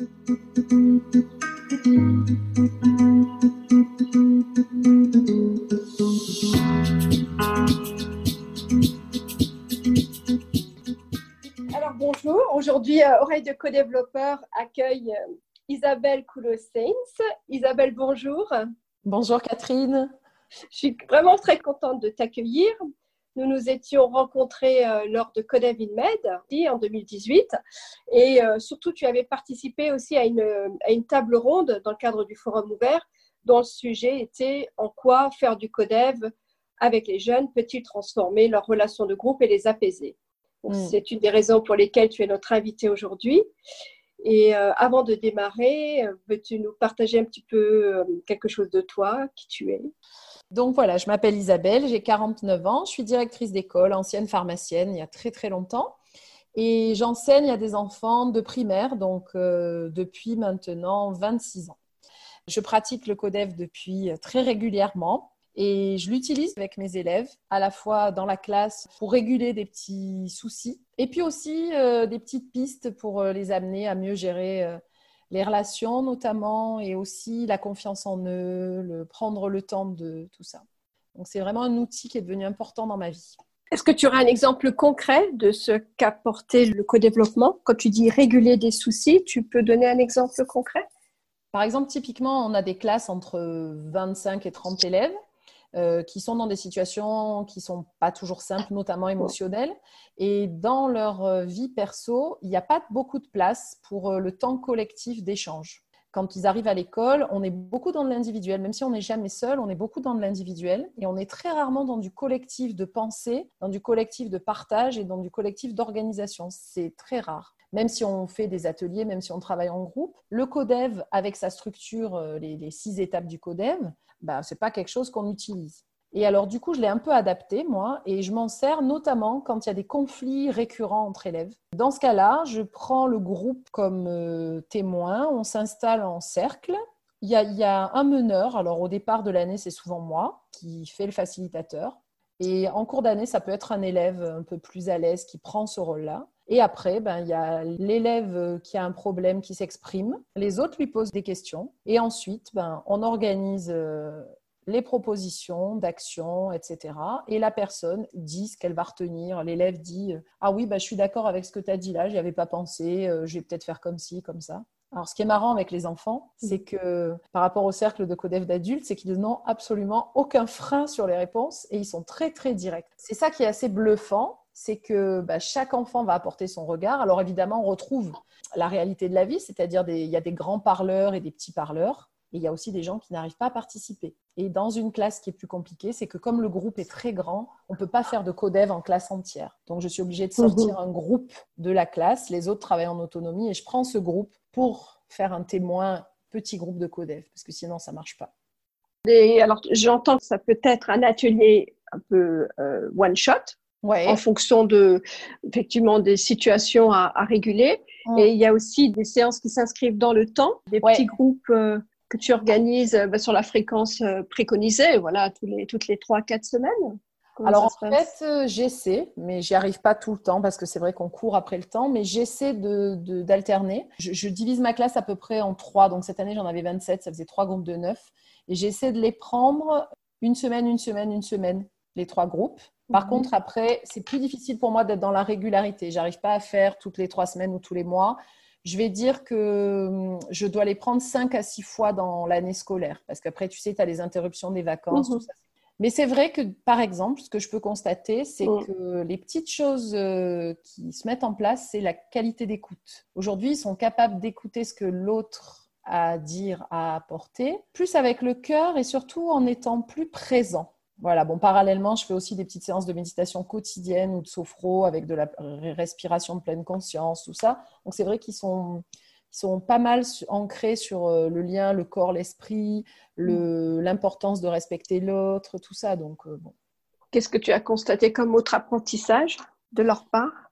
Alors bonjour, aujourd'hui euh, Oreille de co-développeur accueille euh, Isabelle Coulot-Sainz. Isabelle, bonjour. Bonjour Catherine. Je suis vraiment très contente de t'accueillir. Nous nous étions rencontrés euh, lors de Codev Med en 2018 et euh, surtout tu avais participé aussi à une, à une table ronde dans le cadre du forum ouvert dont le sujet était en quoi faire du Codev avec les jeunes peut-il transformer leurs relations de groupe et les apaiser? Mm. C'est une des raisons pour lesquelles tu es notre invité aujourd'hui. Et euh, avant de démarrer, veux-tu nous partager un petit peu quelque chose de toi, qui tu es? Donc voilà, je m'appelle Isabelle, j'ai 49 ans, je suis directrice d'école, ancienne pharmacienne il y a très très longtemps. Et j'enseigne à des enfants de primaire, donc euh, depuis maintenant 26 ans. Je pratique le CODEV depuis très régulièrement et je l'utilise avec mes élèves, à la fois dans la classe pour réguler des petits soucis et puis aussi euh, des petites pistes pour euh, les amener à mieux gérer les relations notamment, et aussi la confiance en eux, le prendre le temps de tout ça. Donc c'est vraiment un outil qui est devenu important dans ma vie. Est-ce que tu auras un exemple concret de ce qu'a porté le co-développement? Quand tu dis réguler des soucis, tu peux donner un exemple concret? Par exemple, typiquement, on a des classes entre 25 et 30 élèves. Euh, qui sont dans des situations qui sont pas toujours simples, notamment émotionnelles. Et dans leur euh, vie perso, il n'y a pas beaucoup de place pour euh, le temps collectif d'échange. Quand ils arrivent à l'école, on est beaucoup dans de l'individuel. Même si on n'est jamais seul, on est beaucoup dans de l'individuel. Et on est très rarement dans du collectif de pensée, dans du collectif de partage et dans du collectif d'organisation. C'est très rare même si on fait des ateliers, même si on travaille en groupe. Le CODEV, avec sa structure, les, les six étapes du CODEV, bah, ce n'est pas quelque chose qu'on utilise. Et alors, du coup, je l'ai un peu adapté, moi, et je m'en sers notamment quand il y a des conflits récurrents entre élèves. Dans ce cas-là, je prends le groupe comme euh, témoin, on s'installe en cercle. Il y, a, il y, a, un meneur, alors au départ de l'année, c'est souvent moi qui fait le facilitateur. Et en cours d'année, ça peut être un élève un peu plus à l'aise qui prend ce rôle-là. Et après, ben, il y a l'élève qui a un problème qui s'exprime. Les autres lui posent des questions. Et ensuite, ben, on organise euh, les propositions d'action, etc. Et la personne dit ce qu'elle va retenir. L'élève dit Ah oui, ben, je suis d'accord avec ce que tu as dit là, je n'y avais pas pensé, euh, je vais peut-être faire comme ci, comme ça. Alors, ce qui est marrant avec les enfants, c'est que par rapport au cercle de codef d'adultes, c'est qu'ils n'ont absolument aucun frein sur les réponses et ils sont très, très directs. C'est ça qui est assez bluffant c'est que bah, chaque enfant va apporter son regard. Alors évidemment, on retrouve la réalité de la vie, c'est-à-dire il y a des grands parleurs et des petits parleurs, et il y a aussi des gens qui n'arrivent pas à participer. Et dans une classe qui est plus compliquée, c'est que comme le groupe est très grand, on ne peut pas faire de codev en classe entière. Donc je suis obligée de sortir mhm. un groupe de la classe, les autres travaillent en autonomie, et je prends ce groupe pour faire un témoin petit groupe de codev, parce que sinon ça ne marche pas. Et alors j'entends que ça peut être un atelier un peu euh, one shot, en fonction de effectivement des situations à, réguler. Mm. Et il y a aussi des séances qui s'inscrivent dans le temps, des petits groupes euh, que tu organises euh, bah, sur la fréquence euh, préconisée, voilà, tous les, toutes les 3-4 semaines. Alors en fait, j'essaie, mais j'y arrive pas tout le temps parce que c'est vrai qu'on court après le temps, mais j'essaie d'alterner. De, je, je, divise ma classe à peu près en trois, donc cette année j'en avais 27, ça faisait trois groupes de neuf, et j'essaie de les prendre une semaine, une semaine, une semaine, les trois groupes. Par mhm. contre, après, c'est plus difficile pour moi d'être dans la régularité. J'arrive pas à faire toutes les trois semaines ou tous les mois. Je vais dire que hum, je dois les prendre cinq à six fois dans l'année scolaire. Parce qu'après, tu sais, tu as les interruptions des vacances, mhm. tout ça. Mais c'est vrai que, par exemple, ce que je peux constater, c'est mhm. que les petites choses euh, qui se mettent en place, c'est la qualité d'écoute. Aujourd'hui, ils sont capables d'écouter ce que l'autre a à dire, à apporter, plus avec le cœur et surtout en étant plus présent. Voilà, bon, parallèlement, je fais aussi des petites séances de méditation quotidienne ou de sophro avec de la respiration de pleine conscience, tout ça. Donc, c'est vrai qu'ils sont, sont pas mal ancrés sur euh, le lien, le corps, l'esprit, mm. l'importance de respecter l'autre, tout ça. Donc, euh, bon. Qu'est-ce que tu as constaté comme autre apprentissage de leur part?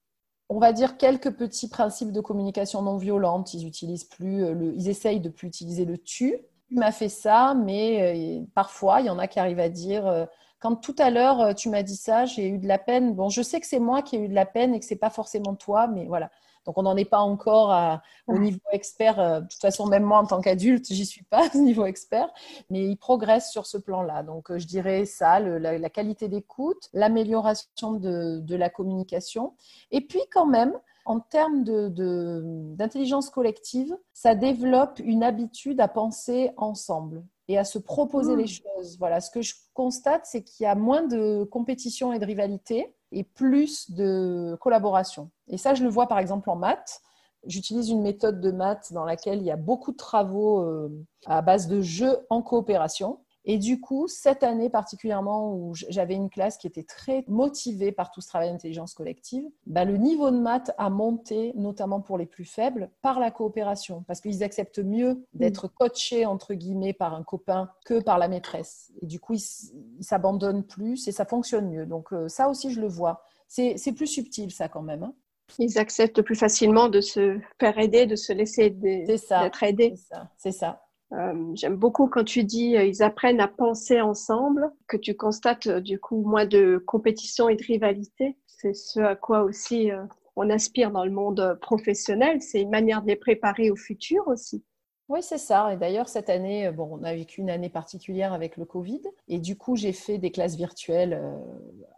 On va dire quelques petits principes de communication non violente. Ils utilisent plus, euh, le, ils essayent de plus utiliser le tu tu m'as fait ça, mais euh, parfois, il y en a qui arrivent à dire euh, quand tout à l'heure euh, tu m'as dit ça, j'ai eu de la peine. Bon, je sais que c'est moi qui ai eu de la peine et que c'est pas forcément toi, mais voilà. Donc, on n'en est pas encore au niveau expert. De toute façon, même moi, en tant qu'adulte, j'y suis pas au niveau expert, mais ils progressent sur ce plan-là. Donc, je dirais ça, la, qualité d'écoute, l'amélioration de, la communication. Et puis, quand même, en termes d'intelligence collective, ça développe une habitude à penser ensemble et à se proposer les mmh. choses. Voilà, ce que je constate, c'est qu'il y a moins de compétition et de rivalité et plus de collaboration. Et ça, je le vois par exemple en maths. J'utilise une méthode de maths dans laquelle il y a beaucoup de travaux euh, à base de jeux en coopération. Et du coup, cette année particulièrement où j'avais une classe qui était très motivée par tout ce travail d'intelligence collective, bah, le niveau de maths a monté, notamment pour les plus faibles, par la coopération, parce qu'ils acceptent mieux d'être mm. coachés, entre guillemets, par un copain que par la maîtresse. Et du coup, ils s'abandonnent plus et ça fonctionne mieux. Donc euh, ça aussi, je le vois. C'est plus subtil, ça, quand même. Hein. Ils acceptent plus facilement de se faire aider, de se laisser d'être aidés. C'est ça. Euh, j'aime beaucoup quand tu dis euh, ils apprennent à penser ensemble, que tu constates euh, du coup moins de compétition et de rivalité. C'est ce à quoi aussi on aspire dans le monde professionnel. C'est une manière de les préparer au futur aussi. Oui, c'est ça. Et d'ailleurs, cette année, bon, on a vécu une année particulière avec le Covid. Et du coup, j'ai fait des classes virtuelles.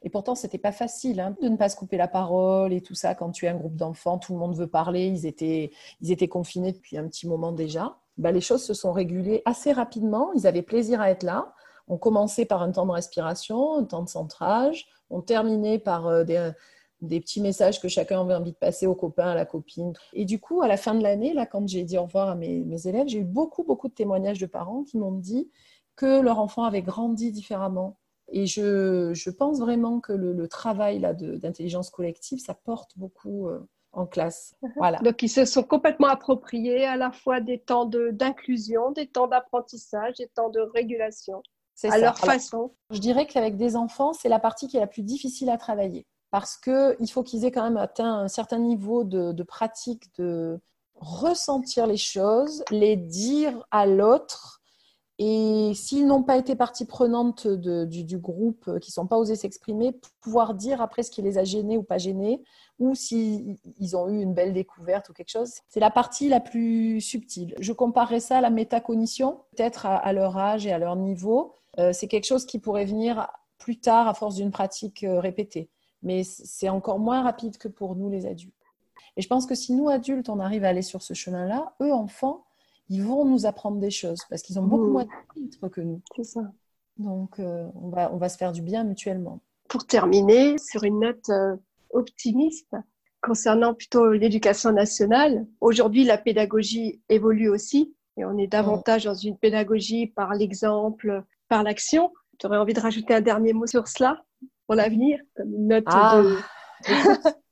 Et pourtant, c'était pas facile hein, de ne pas se couper la parole et tout ça. Quand tu es un groupe d'enfants, tout le monde veut parler. Ils étaient, ils étaient confinés depuis un petit moment déjà. Bah, les choses se sont régulées assez rapidement. Ils avaient plaisir à être là. On commençait par un temps de respiration, un temps de centrage. On terminait par euh, des, petits messages que chacun avait envie de passer aux copains, à la copine. Et du coup, à la fin de l'année, là, quand j'ai dit au revoir à mes, élèves, j'ai eu beaucoup, beaucoup de témoignages de parents qui m'ont dit que leur enfant avait grandi différemment. Et je, pense vraiment que le, travail d'intelligence collective, ça porte beaucoup. Euh, en classe. Mhm. Voilà. Donc, ils se sont complètement appropriés à la fois des temps d'inclusion, des temps d'apprentissage, des temps de régulation, à leur façon. Je dirais qu'avec des enfants, c'est la partie qui est la plus difficile à travailler parce qu'il faut qu'ils aient quand même atteint un certain niveau de, de pratique, de ressentir les choses, les dire à l'autre et s'ils n'ont pas été partie prenante du, groupe, euh, qui ne sont pas osés s'exprimer, pouvoir dire après ce qui les a gênés ou pas gênés, ou s'ils ont eu une belle découverte ou quelque chose. C'est la partie la plus subtile. Je comparerais ça à la métacognition, peut-être à, leur âge et à leur niveau. Euh, c'est quelque chose qui pourrait venir plus tard à force d'une pratique euh, répétée. Mais c'est encore moins rapide que pour nous les adultes. Et je pense que si nous, adultes, on arrive à aller sur ce chemin-là, eux, enfants, ils vont nous apprendre des choses parce qu'ils ont beaucoup mmh. moins de filtres que nous. C'est ça. Donc, euh, on, va, on va se faire du bien mutuellement. Pour terminer, sur une note euh, optimiste, concernant plutôt l'éducation nationale, aujourd'hui, la pédagogie évolue aussi et on est davantage dans une pédagogie par l'exemple, par l'action. Tu aurais envie de rajouter un dernier mot sur cela pour l'avenir, comme une note ah. de.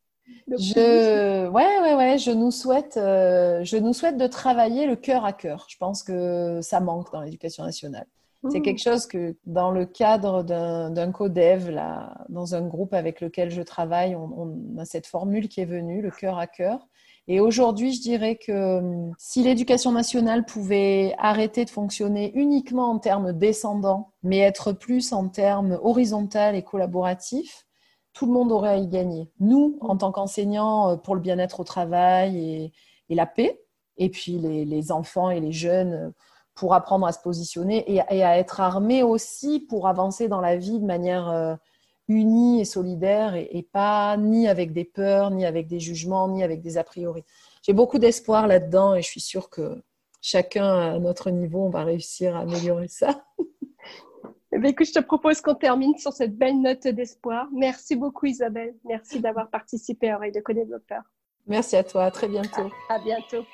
Je, ouais, ouais, ouais, je nous souhaite, euh, je nous souhaite de travailler le cœur à cœur. Je pense que ça manque dans l'éducation nationale. C'est mmh. quelque chose que, dans le cadre d'un codev, là, dans un groupe avec lequel je travaille, on, a cette formule qui est venue, le cœur à cœur. Et aujourd'hui, je dirais que hum, si l'éducation nationale pouvait arrêter de fonctionner uniquement en termes descendants, mais être plus en termes horizontal et collaboratifs, tout le monde aurait à y gagner. Nous, en tant qu'enseignants, euh, pour le bien-être au travail et, la paix, et puis les, enfants et les jeunes euh, pour apprendre à se positionner et, à être armés aussi pour avancer dans la vie de manière euh, unie et solidaire et, pas ni avec des peurs, ni avec des jugements, ni avec des a priori. J'ai beaucoup d'espoir là-dedans et je suis sûre que chacun à notre niveau, on va réussir à améliorer ça. Eh écoute, je te propose qu'on termine sur cette belle note d'espoir. Merci beaucoup Isabelle. Merci d'avoir participé à Oreille de co-développeur. Merci à toi. À très bientôt. à bientôt.